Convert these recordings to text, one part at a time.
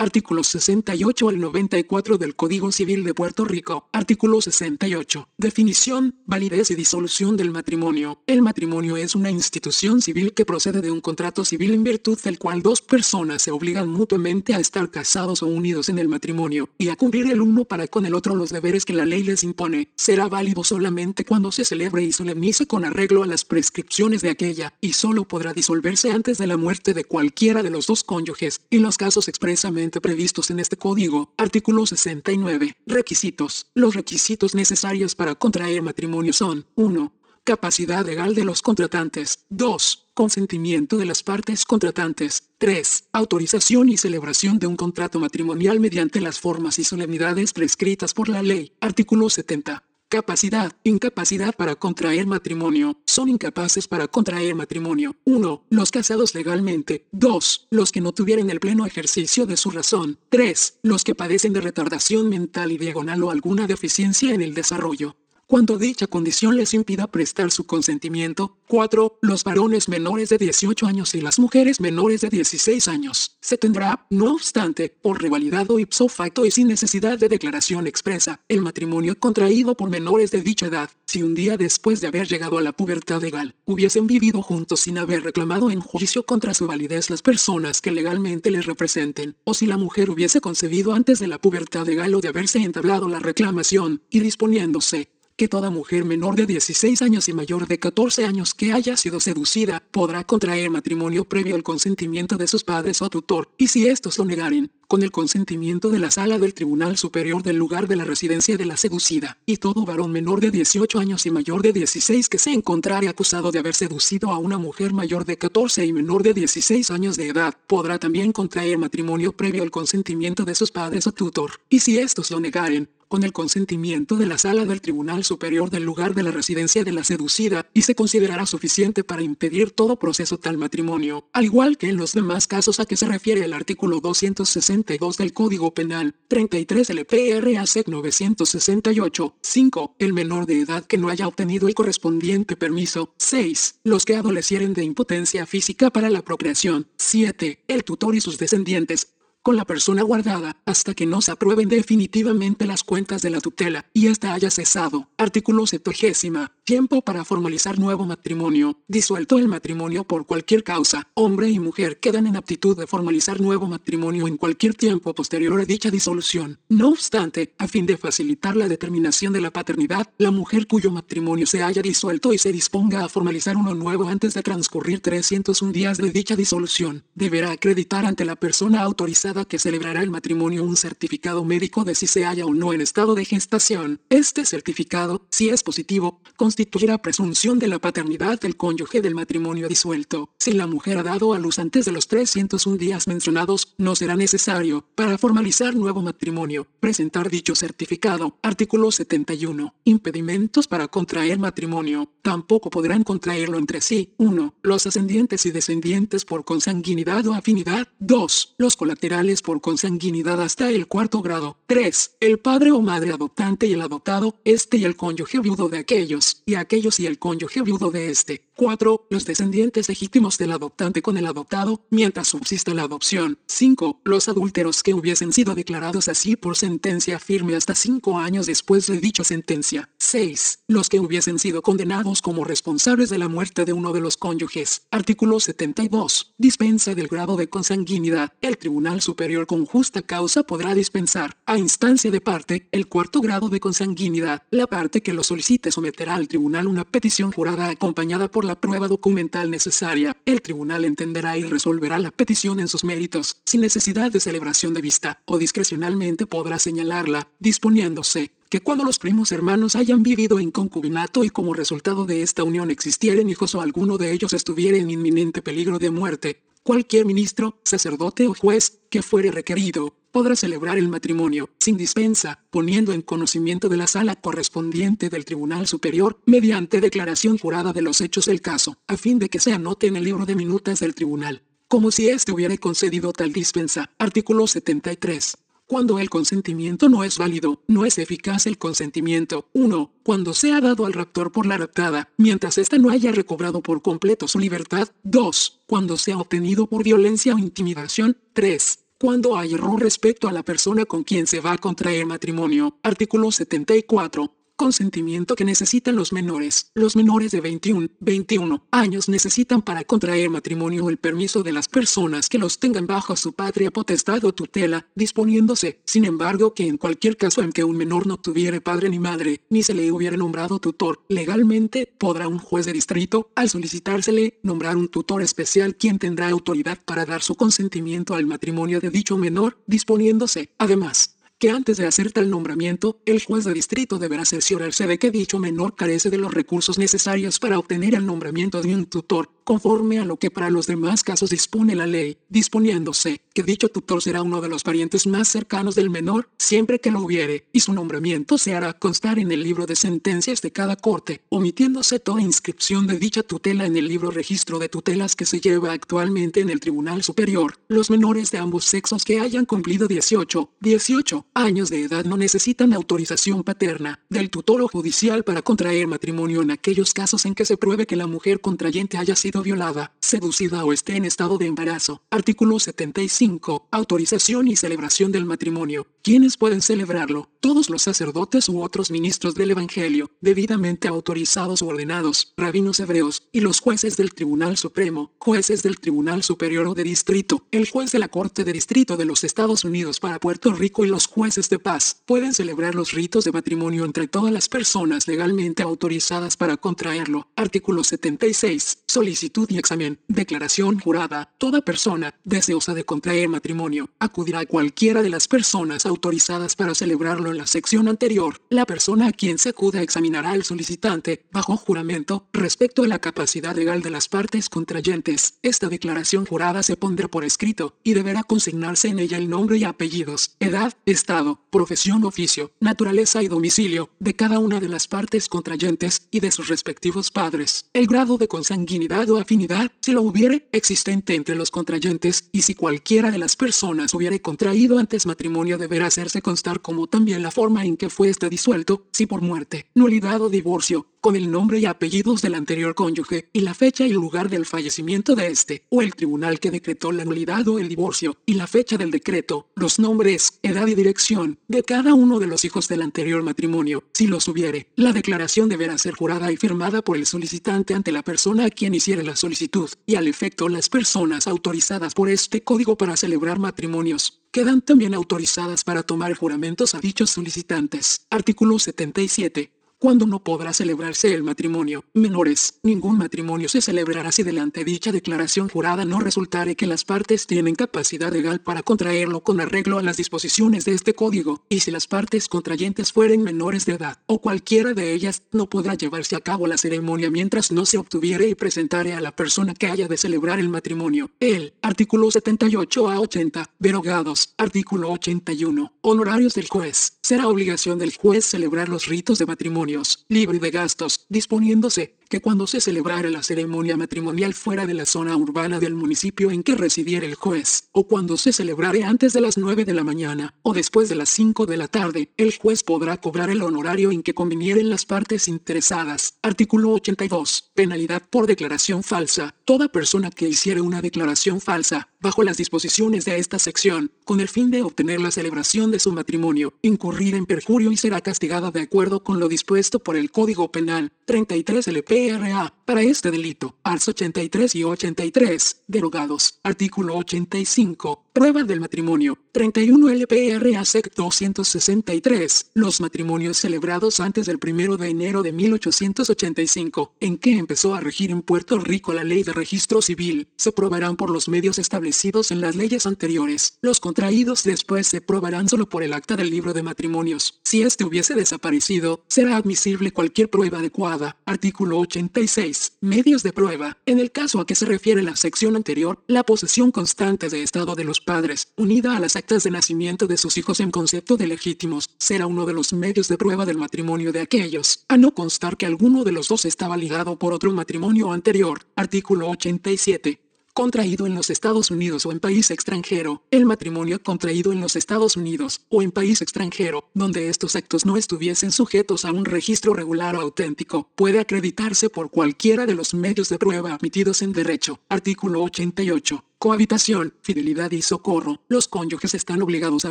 Artículos 68 al 94 del Código Civil de Puerto Rico. Artículo 68. Definición, validez y disolución del matrimonio. El matrimonio es una institución civil que procede de un contrato civil en virtud del cual dos personas se obligan mutuamente a estar casados o unidos en el matrimonio y a cumplir el uno para con el otro los deberes que la ley les impone. Será válido solamente cuando se celebre y solemnice con arreglo a las prescripciones de aquella y solo podrá disolverse antes de la muerte de cualquiera de los dos cónyuges y los casos expresamente previstos en este código. Artículo 69. Requisitos. Los requisitos necesarios para contraer matrimonio son 1. Capacidad legal de los contratantes. 2. Consentimiento de las partes contratantes. 3. Autorización y celebración de un contrato matrimonial mediante las formas y solemnidades prescritas por la ley. Artículo 70. Capacidad, incapacidad para contraer matrimonio. Son incapaces para contraer matrimonio. 1. Los casados legalmente. 2. Los que no tuvieran el pleno ejercicio de su razón. 3. Los que padecen de retardación mental y diagonal o alguna deficiencia en el desarrollo cuando dicha condición les impida prestar su consentimiento. 4. Los varones menores de 18 años y las mujeres menores de 16 años. Se tendrá, no obstante, por revalidado ipso facto y sin necesidad de declaración expresa, el matrimonio contraído por menores de dicha edad, si un día después de haber llegado a la pubertad legal, hubiesen vivido juntos sin haber reclamado en juicio contra su validez las personas que legalmente les representen, o si la mujer hubiese concebido antes de la pubertad legal o de haberse entablado la reclamación, y disponiéndose, que toda mujer menor de 16 años y mayor de 14 años que haya sido seducida podrá contraer matrimonio previo al consentimiento de sus padres o tutor, y si estos lo negaren, con el consentimiento de la sala del Tribunal Superior del lugar de la residencia de la seducida, y todo varón menor de 18 años y mayor de 16 que se encontrare acusado de haber seducido a una mujer mayor de 14 y menor de 16 años de edad, podrá también contraer matrimonio previo al consentimiento de sus padres o tutor, y si estos lo negaren, con el consentimiento de la sala del Tribunal Superior del lugar de la residencia de la seducida, y se considerará suficiente para impedir todo proceso tal matrimonio, al igual que en los demás casos a que se refiere el artículo 262 del Código Penal, 33 LPRA SEC 968, 5. El menor de edad que no haya obtenido el correspondiente permiso, 6. Los que adolecieren de impotencia física para la procreación, 7. El tutor y sus descendientes, con la persona guardada hasta que no se aprueben definitivamente las cuentas de la tutela y ésta haya cesado. Artículo 70. Tiempo para formalizar nuevo matrimonio. Disuelto el matrimonio por cualquier causa. Hombre y mujer quedan en aptitud de formalizar nuevo matrimonio en cualquier tiempo posterior a dicha disolución. No obstante, a fin de facilitar la determinación de la paternidad, la mujer cuyo matrimonio se haya disuelto y se disponga a formalizar uno nuevo antes de transcurrir 301 días de dicha disolución, deberá acreditar ante la persona autorizada que celebrará el matrimonio un certificado médico de si se halla o no en estado de gestación. Este certificado, si es positivo, constituirá presunción de la paternidad del cónyuge del matrimonio disuelto. Si la mujer ha dado a luz antes de los 301 días mencionados, no será necesario, para formalizar nuevo matrimonio, presentar dicho certificado. Artículo 71. Impedimentos para contraer matrimonio. Tampoco podrán contraerlo entre sí. 1. Los ascendientes y descendientes por consanguinidad o afinidad. 2. Los colaterales por consanguinidad hasta el cuarto grado. 3. El padre o madre adoptante y el adoptado, este y el cónyuge viudo de aquellos, y aquellos y el cónyuge viudo de este. 4. Los descendientes legítimos del adoptante con el adoptado, mientras subsista la adopción. 5. Los adúlteros que hubiesen sido declarados así por sentencia firme hasta 5 años después de dicha sentencia. 6. Los que hubiesen sido condenados como responsables de la muerte de uno de los cónyuges. Artículo 72. Dispensa del grado de consanguinidad. El Tribunal Superior con justa causa podrá dispensar, a instancia de parte, el cuarto grado de consanguinidad. La parte que lo solicite someterá al tribunal una petición jurada acompañada por la prueba documental necesaria, el tribunal entenderá y resolverá la petición en sus méritos, sin necesidad de celebración de vista, o discrecionalmente podrá señalarla, disponiéndose que cuando los primos hermanos hayan vivido en concubinato y como resultado de esta unión existieran hijos o alguno de ellos estuviera en inminente peligro de muerte, cualquier ministro, sacerdote o juez que fuere requerido, podrá celebrar el matrimonio, sin dispensa, poniendo en conocimiento de la sala correspondiente del Tribunal Superior, mediante declaración jurada de los hechos del caso, a fin de que se anote en el libro de minutas del tribunal, como si éste hubiera concedido tal dispensa. Artículo 73. Cuando el consentimiento no es válido, no es eficaz el consentimiento. 1. Cuando sea dado al raptor por la raptada, mientras ésta no haya recobrado por completo su libertad. 2. Cuando sea obtenido por violencia o intimidación. 3 cuando hay error respecto a la persona con quien se va a contraer matrimonio. Artículo 74 consentimiento que necesitan los menores. Los menores de 21, 21 años necesitan para contraer matrimonio el permiso de las personas que los tengan bajo su patria potestad o tutela, disponiéndose, sin embargo, que en cualquier caso en que un menor no tuviere padre ni madre, ni se le hubiera nombrado tutor, legalmente podrá un juez de distrito, al solicitársele, nombrar un tutor especial quien tendrá autoridad para dar su consentimiento al matrimonio de dicho menor, disponiéndose, además, que antes de hacer tal nombramiento, el juez de distrito deberá cerciorarse de que dicho menor carece de los recursos necesarios para obtener el nombramiento de un tutor, conforme a lo que para los demás casos dispone la ley, disponiéndose que dicho tutor será uno de los parientes más cercanos del menor, siempre que lo hubiere, y su nombramiento se hará constar en el libro de sentencias de cada corte, omitiéndose toda inscripción de dicha tutela en el libro registro de tutelas que se lleva actualmente en el Tribunal Superior. Los menores de ambos sexos que hayan cumplido 18, 18 años de edad no necesitan autorización paterna del tutor o judicial para contraer matrimonio en aquellos casos en que se pruebe que la mujer contrayente haya sido violada, seducida o esté en estado de embarazo. Artículo 75. Autorización y celebración del matrimonio. ¿Quiénes pueden celebrarlo? Todos los sacerdotes u otros ministros del Evangelio, debidamente autorizados o ordenados, rabinos hebreos, y los jueces del Tribunal Supremo, jueces del Tribunal Superior o de Distrito, el juez de la Corte de Distrito de los Estados Unidos para Puerto Rico y los jueces de paz, pueden celebrar los ritos de matrimonio entre todas las personas legalmente autorizadas para contraerlo. Artículo 76. Solicitud y examen. Declaración jurada. Toda persona deseosa de contraer matrimonio acudirá a cualquiera de las personas autorizadas para celebrarlo en la sección anterior. La persona a quien se acuda examinará al solicitante, bajo juramento, respecto a la capacidad legal de las partes contrayentes. Esta declaración jurada se pondrá por escrito y deberá consignarse en ella el nombre y apellidos, edad, estado, profesión, oficio, naturaleza y domicilio de cada una de las partes contrayentes y de sus respectivos padres. El grado de consanguinidad o afinidad, si lo hubiere, existente entre los contrayentes, y si cualquiera de las personas hubiere contraído antes matrimonio deberá hacerse constar como también la forma en que fue este disuelto, si por muerte, nulidad o divorcio, con el nombre y apellidos del anterior cónyuge, y la fecha y lugar del fallecimiento de este, o el tribunal que decretó la nulidad o el divorcio, y la fecha del decreto, los nombres, edad y dirección de cada uno de los hijos del anterior matrimonio, si los hubiere. La declaración deberá ser jurada y firmada por el solicitante ante la persona a quien hiciere la solicitud, y al efecto las personas autorizadas por este código para celebrar matrimonios quedan también autorizadas para tomar juramentos a dichos solicitantes. Artículo 77 cuando no podrá celebrarse el matrimonio. Menores, ningún matrimonio se celebrará si delante dicha declaración jurada no resultare que las partes tienen capacidad legal para contraerlo con arreglo a las disposiciones de este código, y si las partes contrayentes fueren menores de edad, o cualquiera de ellas, no podrá llevarse a cabo la ceremonia mientras no se obtuviere y presentare a la persona que haya de celebrar el matrimonio. El artículo 78 a 80, derogados, artículo 81, honorarios del juez. Será obligación del juez celebrar los ritos de matrimonio libre de gastos, disponiéndose que cuando se celebrara la ceremonia matrimonial fuera de la zona urbana del municipio en que residiera el juez, o cuando se celebrare antes de las 9 de la mañana, o después de las 5 de la tarde, el juez podrá cobrar el honorario en que convinieren las partes interesadas. Artículo 82. Penalidad por declaración falsa. Toda persona que hiciere una declaración falsa, bajo las disposiciones de esta sección, con el fin de obtener la celebración de su matrimonio, incurrir en perjurio y será castigada de acuerdo con lo dispuesto por el Código Penal 33 LPRA para este delito. Ars 83 y 83, derogados. Artículo 85. Prueba del matrimonio. 31 LPRA SEC 263. Los matrimonios celebrados antes del 1 de enero de 1885, en que empezó a regir en Puerto Rico la ley de registro civil, se probarán por los medios establecidos en las leyes anteriores. Los contraídos después se probarán solo por el acta del libro de matrimonios. Si este hubiese desaparecido, será admisible cualquier prueba adecuada. Artículo 86. Medios de prueba. En el caso a que se refiere la sección anterior, la posesión constante de estado de los padres, unida a las actas de nacimiento de sus hijos en concepto de legítimos, será uno de los medios de prueba del matrimonio de aquellos, a no constar que alguno de los dos estaba ligado por otro matrimonio anterior. Artículo 87 contraído en los Estados Unidos o en país extranjero, el matrimonio contraído en los Estados Unidos o en país extranjero, donde estos actos no estuviesen sujetos a un registro regular o auténtico, puede acreditarse por cualquiera de los medios de prueba admitidos en derecho. Artículo 88 Cohabitación, fidelidad y socorro. Los cónyuges están obligados a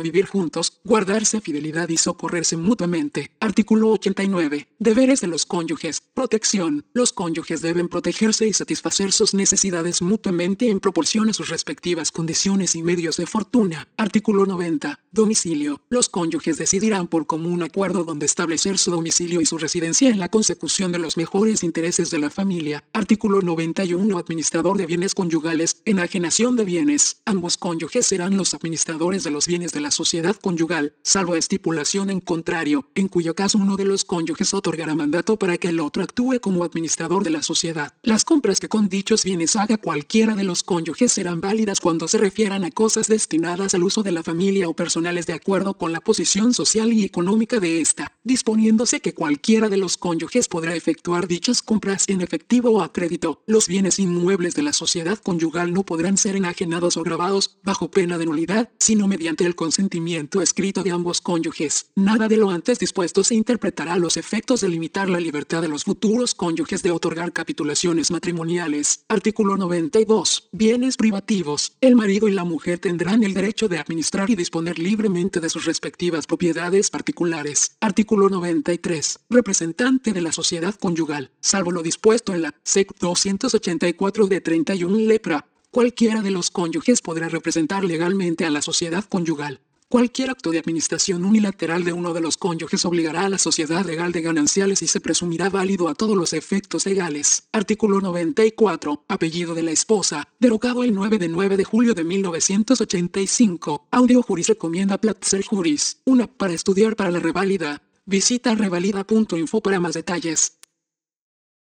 vivir juntos, guardarse fidelidad y socorrerse mutuamente. Artículo 89. Deberes de los cónyuges. Protección. Los cónyuges deben protegerse y satisfacer sus necesidades mutuamente en proporción a sus respectivas condiciones y medios de fortuna. Artículo 90. Domicilio. Los cónyuges decidirán por común acuerdo dónde establecer su domicilio y su residencia en la consecución de los mejores intereses de la familia. Artículo 91. Administrador de bienes conyugales. Enajenación de bienes. Ambos cónyuges serán los administradores de los bienes de la sociedad conyugal, salvo estipulación en contrario, en cuyo caso uno de los cónyuges otorgará mandato para que el otro actúe como administrador de la sociedad. Las compras que con dichos bienes haga cualquiera de los cónyuges serán válidas cuando se refieran a cosas destinadas al uso de la familia o personales de acuerdo con la posición social y económica de esta, disponiéndose que cualquiera de los cónyuges podrá efectuar dichas compras en efectivo o a crédito. Los bienes inmuebles de la sociedad conyugal no podrán ser enajenados o grabados, bajo pena de nulidad, sino mediante el consentimiento escrito de ambos cónyuges. Nada de lo antes dispuesto se interpretará a los efectos de limitar la libertad de los futuros cónyuges de otorgar capitulaciones matrimoniales. Artículo 92. Bienes privativos. El marido y la mujer tendrán el derecho de administrar y disponer libremente de sus respectivas propiedades particulares. Artículo 93. Representante de la sociedad conyugal, salvo lo dispuesto en la SEC 284 de 31 lepra Cualquiera de los cónyuges podrá representar legalmente a la sociedad conyugal. Cualquier acto de administración unilateral de uno de los cónyuges obligará a la sociedad legal de gananciales y se presumirá válido a todos los efectos legales. Artículo 94. Apellido de la esposa. Derogado el 9 de 9 de julio de 1985. Audio Juris recomienda Platzer Juris. Una para estudiar para la reválida. Visita revalida.info para más detalles.